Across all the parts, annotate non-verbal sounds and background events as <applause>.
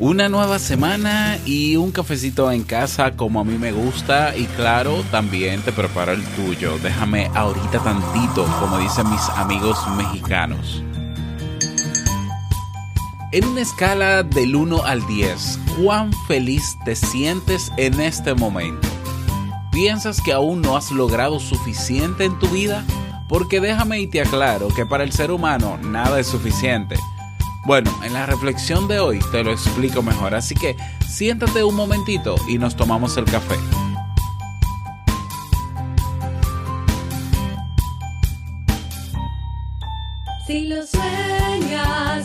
Una nueva semana y un cafecito en casa como a mí me gusta y claro, también te preparo el tuyo. Déjame ahorita tantito, como dicen mis amigos mexicanos. En una escala del 1 al 10, ¿cuán feliz te sientes en este momento? ¿Piensas que aún no has logrado suficiente en tu vida? Porque déjame y te aclaro que para el ser humano nada es suficiente bueno, en la reflexión de hoy te lo explico mejor, así que siéntate un momentito y nos tomamos el café. Si lo sueñas,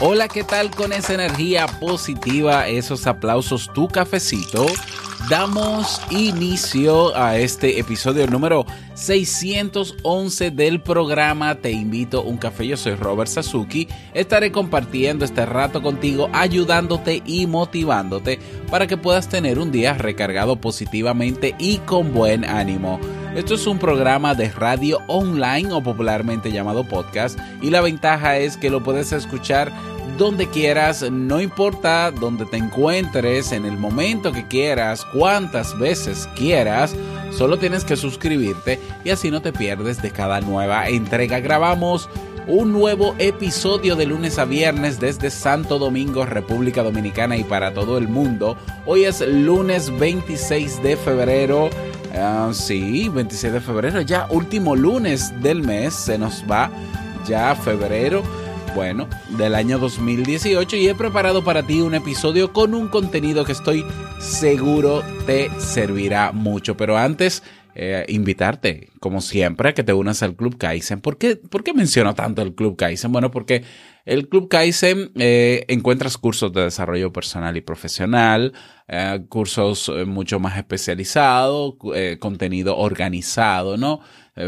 Hola, ¿qué tal con esa energía positiva, esos aplausos, tu cafecito? Damos inicio a este episodio número 611 del programa Te invito a un café. Yo soy Robert Sasuki. Estaré compartiendo este rato contigo, ayudándote y motivándote para que puedas tener un día recargado positivamente y con buen ánimo. Esto es un programa de radio online o popularmente llamado podcast y la ventaja es que lo puedes escuchar donde quieras, no importa donde te encuentres, en el momento que quieras, cuántas veces quieras, solo tienes que suscribirte y así no te pierdes de cada nueva entrega. Grabamos un nuevo episodio de lunes a viernes desde Santo Domingo, República Dominicana y para todo el mundo. Hoy es lunes 26 de febrero Ah, sí, 26 de febrero, ya último lunes del mes, se nos va ya febrero, bueno, del año 2018 y he preparado para ti un episodio con un contenido que estoy seguro te servirá mucho. Pero antes, eh, invitarte, como siempre, a que te unas al Club Kaizen. ¿Por qué, ¿Por qué menciono tanto el Club Kaizen? Bueno, porque el Club Kaizen eh, encuentras cursos de desarrollo personal y profesional, eh, cursos eh, mucho más especializados, contenido organizado, ¿no?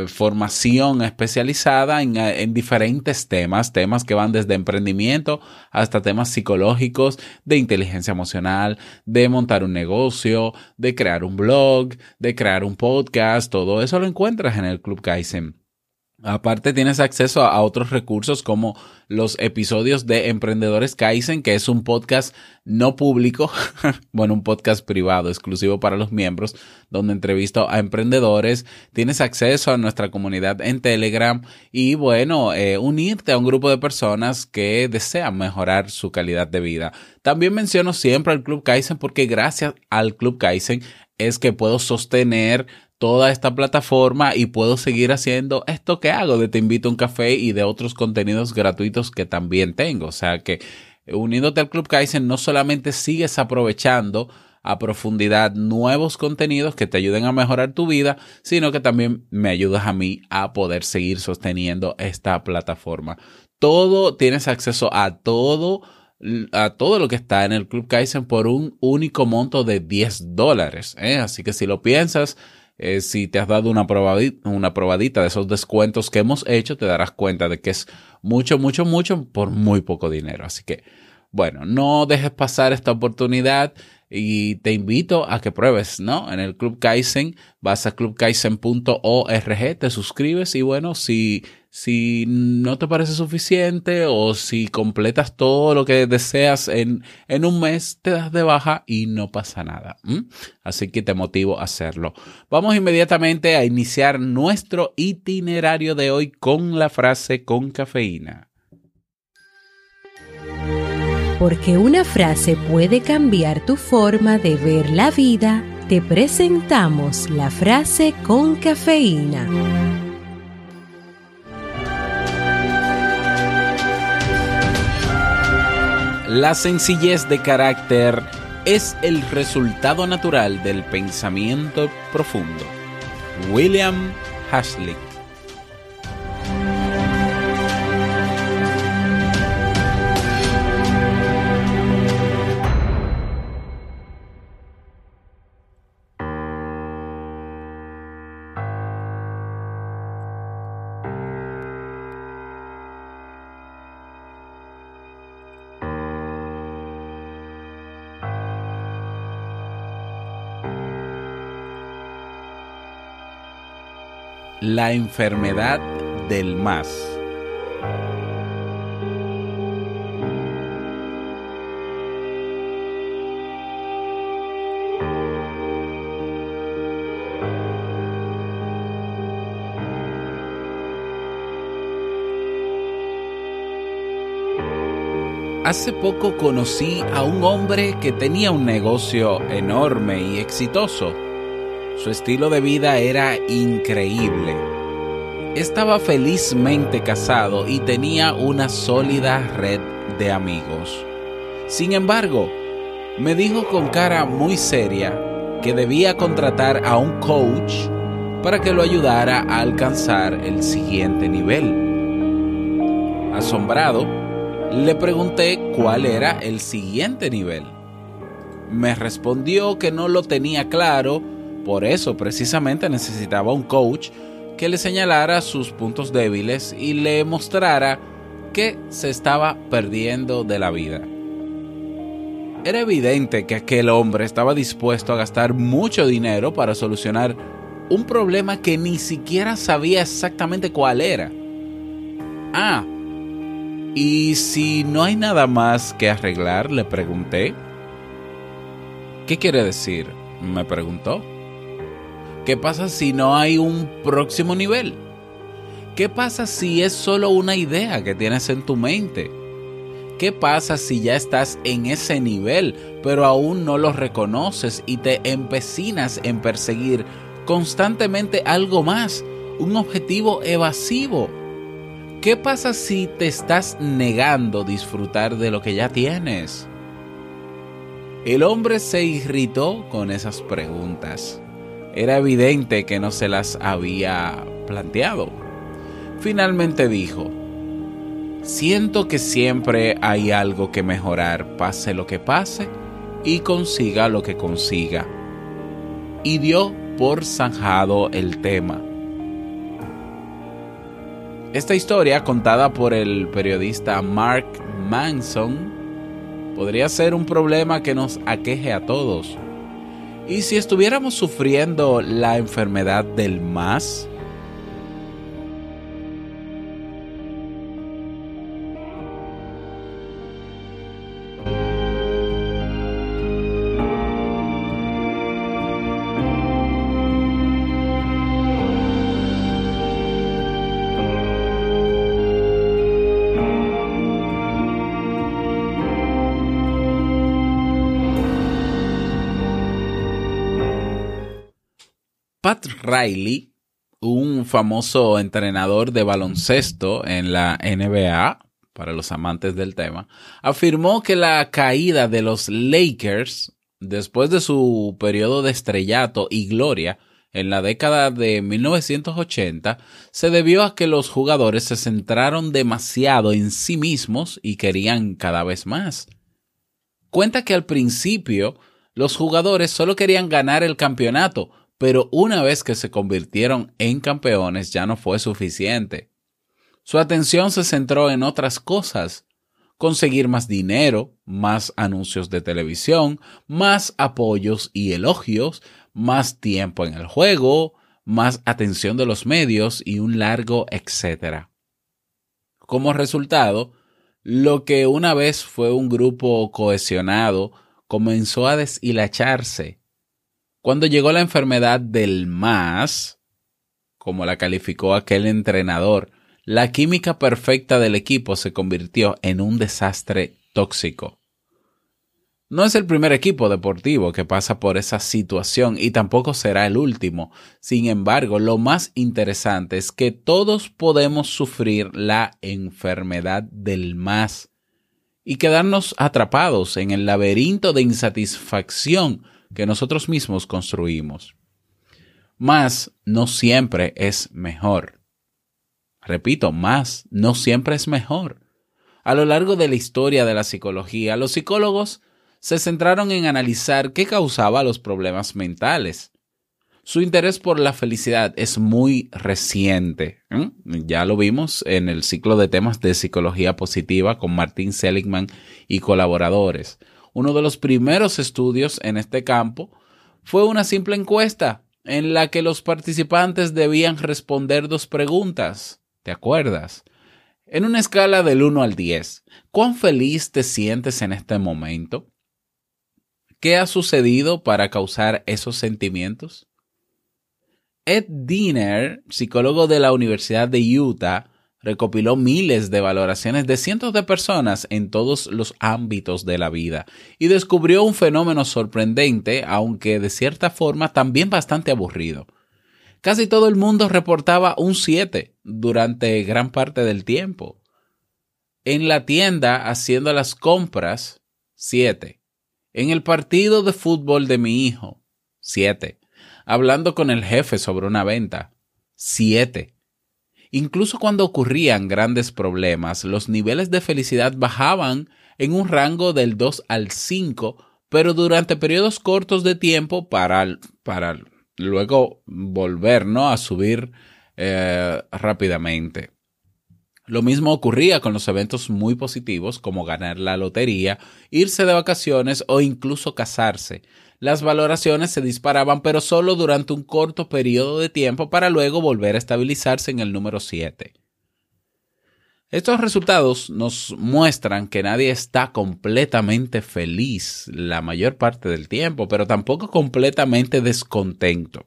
formación especializada en, en, diferentes temas, temas que van desde emprendimiento hasta temas psicológicos, de inteligencia emocional, de montar un negocio, de crear un blog, de crear un podcast, todo eso lo encuentras en el Club Kaizen. Aparte tienes acceso a, otros recursos como los episodios de Emprendedores Kaizen, que es un podcast no público, <laughs> bueno, un podcast privado exclusivo para los miembros, donde entrevisto a emprendedores. Tienes acceso a nuestra comunidad en Telegram y bueno, eh, unirte a un grupo de personas que desean mejorar su calidad de vida. También menciono siempre al Club Kaizen porque gracias al Club Kaizen es que puedo sostener toda esta plataforma y puedo seguir haciendo esto que hago de Te invito a un café y de otros contenidos gratuitos que también tengo. O sea que uniéndote al Club Kaizen no solamente sigues aprovechando a profundidad nuevos contenidos que te ayuden a mejorar tu vida, sino que también me ayudas a mí a poder seguir sosteniendo esta plataforma. Todo, tienes acceso a todo, a todo lo que está en el Club Kaizen por un único monto de 10 dólares. ¿eh? Así que si lo piensas, eh, si te has dado una una probadita de esos descuentos que hemos hecho, te darás cuenta de que es mucho, mucho, mucho por muy poco dinero. Así que, bueno, no dejes pasar esta oportunidad y te invito a que pruebes, ¿no? En el Club Kaizen, vas a clubkaizen.org, te suscribes y bueno, si, si no te parece suficiente o si completas todo lo que deseas en, en un mes, te das de baja y no pasa nada. Así que te motivo a hacerlo. Vamos inmediatamente a iniciar nuestro itinerario de hoy con la frase con cafeína. Porque una frase puede cambiar tu forma de ver la vida, te presentamos la frase con cafeína. La sencillez de carácter es el resultado natural del pensamiento profundo. William Hazlitt La enfermedad del más. Hace poco conocí a un hombre que tenía un negocio enorme y exitoso su estilo de vida era increíble. Estaba felizmente casado y tenía una sólida red de amigos. Sin embargo, me dijo con cara muy seria que debía contratar a un coach para que lo ayudara a alcanzar el siguiente nivel. Asombrado, le pregunté cuál era el siguiente nivel. Me respondió que no lo tenía claro por eso precisamente necesitaba un coach que le señalara sus puntos débiles y le mostrara que se estaba perdiendo de la vida. Era evidente que aquel hombre estaba dispuesto a gastar mucho dinero para solucionar un problema que ni siquiera sabía exactamente cuál era. Ah, y si no hay nada más que arreglar, le pregunté. ¿Qué quiere decir? me preguntó. ¿Qué pasa si no hay un próximo nivel? ¿Qué pasa si es solo una idea que tienes en tu mente? ¿Qué pasa si ya estás en ese nivel, pero aún no lo reconoces y te empecinas en perseguir constantemente algo más, un objetivo evasivo? ¿Qué pasa si te estás negando disfrutar de lo que ya tienes? El hombre se irritó con esas preguntas era evidente que no se las había planteado. Finalmente dijo, siento que siempre hay algo que mejorar, pase lo que pase y consiga lo que consiga. Y dio por zanjado el tema. Esta historia, contada por el periodista Mark Manson, podría ser un problema que nos aqueje a todos ¿Y si estuviéramos sufriendo la enfermedad del más? Pat Riley, un famoso entrenador de baloncesto en la NBA, para los amantes del tema, afirmó que la caída de los Lakers después de su periodo de estrellato y gloria en la década de 1980 se debió a que los jugadores se centraron demasiado en sí mismos y querían cada vez más. Cuenta que al principio los jugadores solo querían ganar el campeonato, pero una vez que se convirtieron en campeones ya no fue suficiente. Su atención se centró en otras cosas, conseguir más dinero, más anuncios de televisión, más apoyos y elogios, más tiempo en el juego, más atención de los medios y un largo etcétera. Como resultado, lo que una vez fue un grupo cohesionado comenzó a deshilacharse cuando llegó la enfermedad del más, como la calificó aquel entrenador, la química perfecta del equipo se convirtió en un desastre tóxico. No es el primer equipo deportivo que pasa por esa situación y tampoco será el último. Sin embargo, lo más interesante es que todos podemos sufrir la enfermedad del más y quedarnos atrapados en el laberinto de insatisfacción que nosotros mismos construimos. Más no siempre es mejor. Repito, más no siempre es mejor. A lo largo de la historia de la psicología, los psicólogos se centraron en analizar qué causaba los problemas mentales. Su interés por la felicidad es muy reciente. Ya lo vimos en el ciclo de temas de psicología positiva con Martin Seligman y colaboradores. Uno de los primeros estudios en este campo fue una simple encuesta en la que los participantes debían responder dos preguntas. ¿Te acuerdas? En una escala del 1 al 10, ¿cuán feliz te sientes en este momento? ¿Qué ha sucedido para causar esos sentimientos? Ed Diener, psicólogo de la Universidad de Utah, recopiló miles de valoraciones de cientos de personas en todos los ámbitos de la vida y descubrió un fenómeno sorprendente, aunque de cierta forma también bastante aburrido. Casi todo el mundo reportaba un 7 durante gran parte del tiempo. En la tienda haciendo las compras, 7. En el partido de fútbol de mi hijo, 7. Hablando con el jefe sobre una venta, 7. Incluso cuando ocurrían grandes problemas, los niveles de felicidad bajaban en un rango del 2 al 5, pero durante periodos cortos de tiempo para, para luego volver a subir eh, rápidamente. Lo mismo ocurría con los eventos muy positivos como ganar la lotería, irse de vacaciones o incluso casarse. Las valoraciones se disparaban pero solo durante un corto periodo de tiempo para luego volver a estabilizarse en el número 7. Estos resultados nos muestran que nadie está completamente feliz la mayor parte del tiempo, pero tampoco completamente descontento.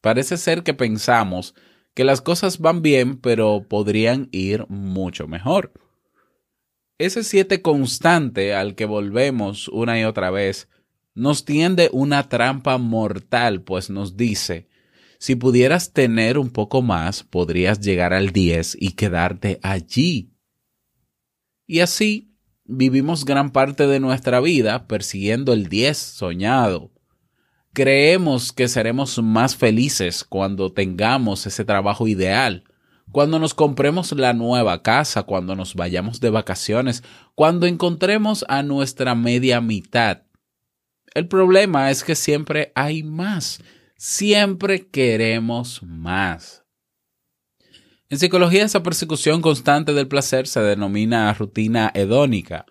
Parece ser que pensamos que las cosas van bien, pero podrían ir mucho mejor. Ese siete constante al que volvemos una y otra vez nos tiende una trampa mortal, pues nos dice, si pudieras tener un poco más, podrías llegar al 10 y quedarte allí. Y así vivimos gran parte de nuestra vida persiguiendo el 10 soñado, Creemos que seremos más felices cuando tengamos ese trabajo ideal, cuando nos compremos la nueva casa, cuando nos vayamos de vacaciones, cuando encontremos a nuestra media mitad. El problema es que siempre hay más, siempre queremos más. En psicología esa persecución constante del placer se denomina rutina hedónica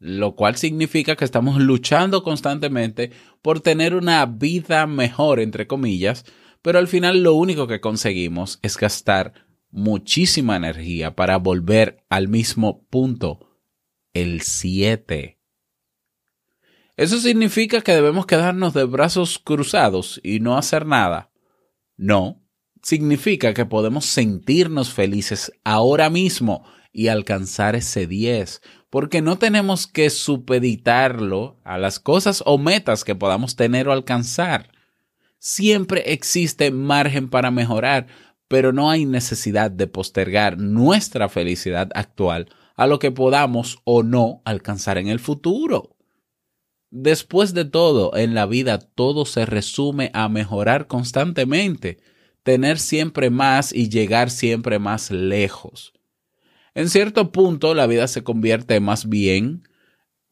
lo cual significa que estamos luchando constantemente por tener una vida mejor, entre comillas, pero al final lo único que conseguimos es gastar muchísima energía para volver al mismo punto, el 7. ¿Eso significa que debemos quedarnos de brazos cruzados y no hacer nada? No, significa que podemos sentirnos felices ahora mismo y alcanzar ese 10, porque no tenemos que supeditarlo a las cosas o metas que podamos tener o alcanzar. Siempre existe margen para mejorar, pero no hay necesidad de postergar nuestra felicidad actual a lo que podamos o no alcanzar en el futuro. Después de todo, en la vida todo se resume a mejorar constantemente, tener siempre más y llegar siempre más lejos. En cierto punto, la vida se convierte más bien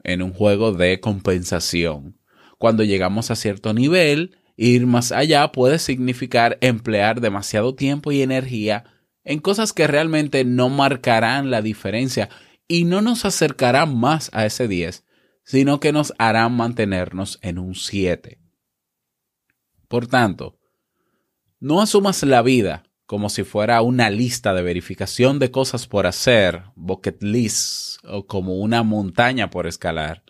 en un juego de compensación. Cuando llegamos a cierto nivel, ir más allá puede significar emplear demasiado tiempo y energía en cosas que realmente no marcarán la diferencia y no nos acercarán más a ese 10, sino que nos harán mantenernos en un 7. Por tanto, no asumas la vida como si fuera una lista de verificación de cosas por hacer, bucket list, o como una montaña por escalar.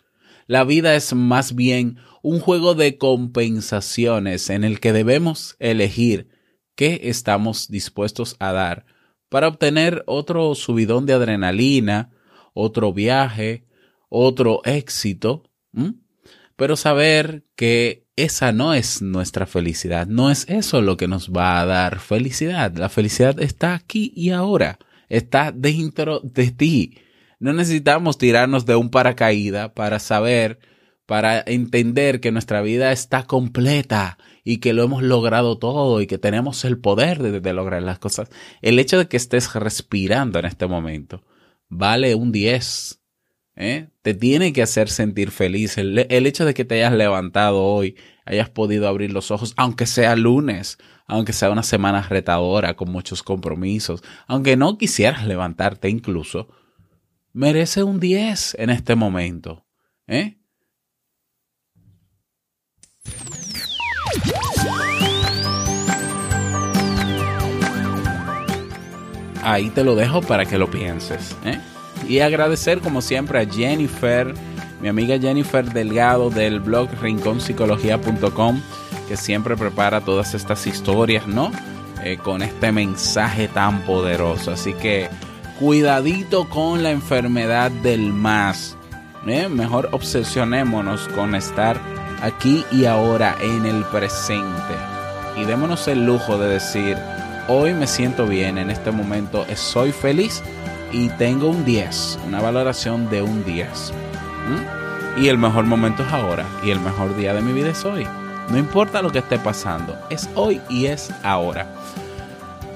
La vida es más bien un juego de compensaciones en el que debemos elegir qué estamos dispuestos a dar para obtener otro subidón de adrenalina, otro viaje, otro éxito. pero saber que esa no es nuestra felicidad, no es eso lo que nos va a dar felicidad. La felicidad está aquí y ahora, está dentro de ti. No necesitamos tirarnos de un paracaídas para saber, para entender que nuestra vida está completa y que lo hemos logrado todo y que tenemos el poder de, lograr las cosas. El hecho de que estés respirando en este momento vale un 10 ¿eh? te tiene que hacer sentir feliz. El, hecho de que te hayas levantado hoy, hayas podido abrir los ojos, aunque sea lunes, aunque sea una semana retadora con muchos compromisos, aunque no quisieras levantarte incluso, merece un 10 en este momento. ¿eh? Ahí te lo dejo para que lo pienses. ¿eh? Y agradecer como siempre a Jennifer, mi amiga Jennifer Delgado del blog rinconpsicología.com, que siempre prepara todas estas historias, ¿no? Eh, con este mensaje tan poderoso. Así que cuidadito con la enfermedad del más. ¿eh? Mejor obsesionémonos con estar aquí y ahora en el presente. Y démonos el lujo de decir, hoy me siento bien, en este momento soy feliz y tengo un 10, una valoración de un 10. Y el mejor momento es ahora y el mejor día de mi vida es hoy. No importa lo que esté pasando, es hoy y es ahora.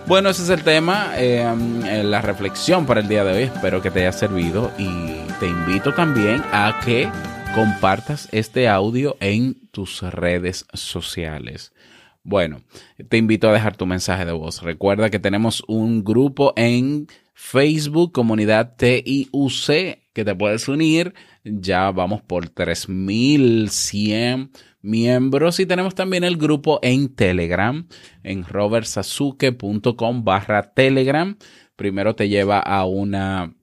Bueno, ese es el tema, em, eh, la reflexión para el día de hoy. Espero que te haya servido y te invito también a que compartas este audio en tus redes sociales. Bueno, te invito a dejar tu mensaje de voz. Recuerda que tenemos un grupo en Facebook, comunidad TIUC, que te puedes unir. Ya vamos por 3100 miembros y tenemos también el grupo en Telegram, en robertsazuke.com barra Telegram. Primero te lleva a una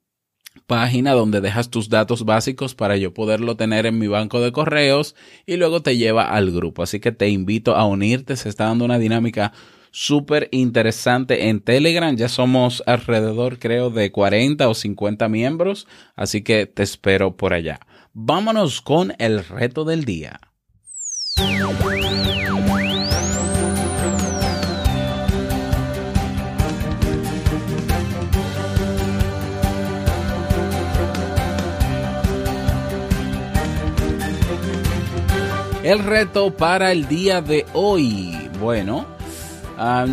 página donde dejas tus datos básicos para yo poderlo tener en mi banco de correos y luego te lleva al grupo. Así que te invito a unirte. Se está dando una dinámica súper interesante en Telegram. Ya somos alrededor, creo, de 40 o 50 miembros, así que te espero por allá. Vámonos con el reto del día. El reto para el día de hoy. Bueno,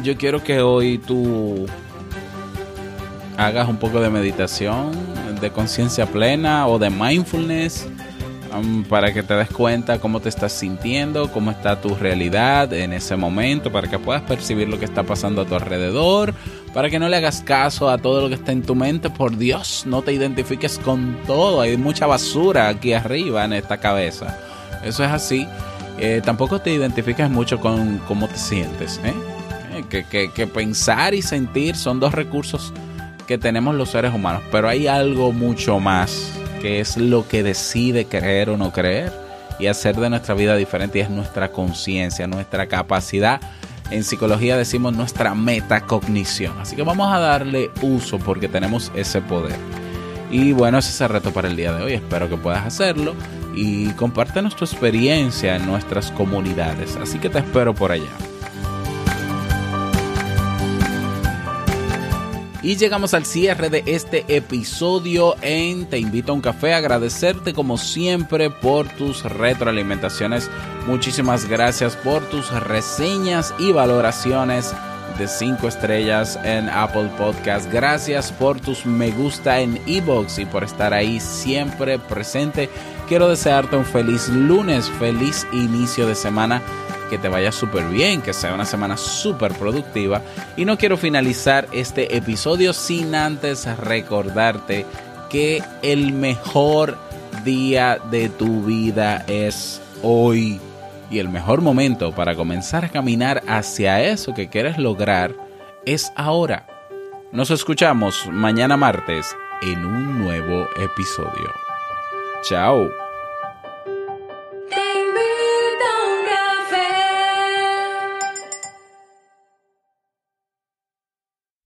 yo quiero que hoy tú hagas un poco de meditación, de conciencia plena o de mindfulness para que te des cuenta cómo te estás sintiendo, cómo está tu realidad en ese momento, para que puedas percibir lo que está pasando a tu alrededor, para que no le hagas caso a todo lo que está en tu mente. Por Dios, no te identifiques con todo. Hay mucha basura aquí arriba en esta cabeza. Eso es así. Eh, tampoco te identifiques mucho con cómo te sientes. ¿eh? Que, pensar y sentir son dos recursos que tenemos los seres humanos, pero hay algo mucho más que es lo que decide creer o no creer y hacer de nuestra vida diferente y es nuestra conciencia, nuestra capacidad. En psicología decimos nuestra metacognición. Así que vamos a darle uso porque tenemos ese poder. Y bueno, ese es el reto para el día de hoy. Espero que puedas hacerlo y compártenos tu experiencia en nuestras comunidades. Así que te espero por allá. Y llegamos al cierre de este episodio en Te invito a un café. Agradecerte como siempre por tus retroalimentaciones. Muchísimas gracias por tus reseñas y valoraciones de 5 estrellas en Apple Podcast. Gracias por tus me gusta en Ebox y por estar ahí siempre presente. Quiero desearte un feliz lunes, feliz inicio de semana que te vaya súper bien, que sea una semana súper productiva. Y no quiero finalizar este episodio sin antes recordarte que el mejor día de tu vida es hoy. Y el mejor momento para comenzar a caminar hacia eso que quieres lograr es ahora. Nos escuchamos mañana martes en un nuevo episodio. Chao.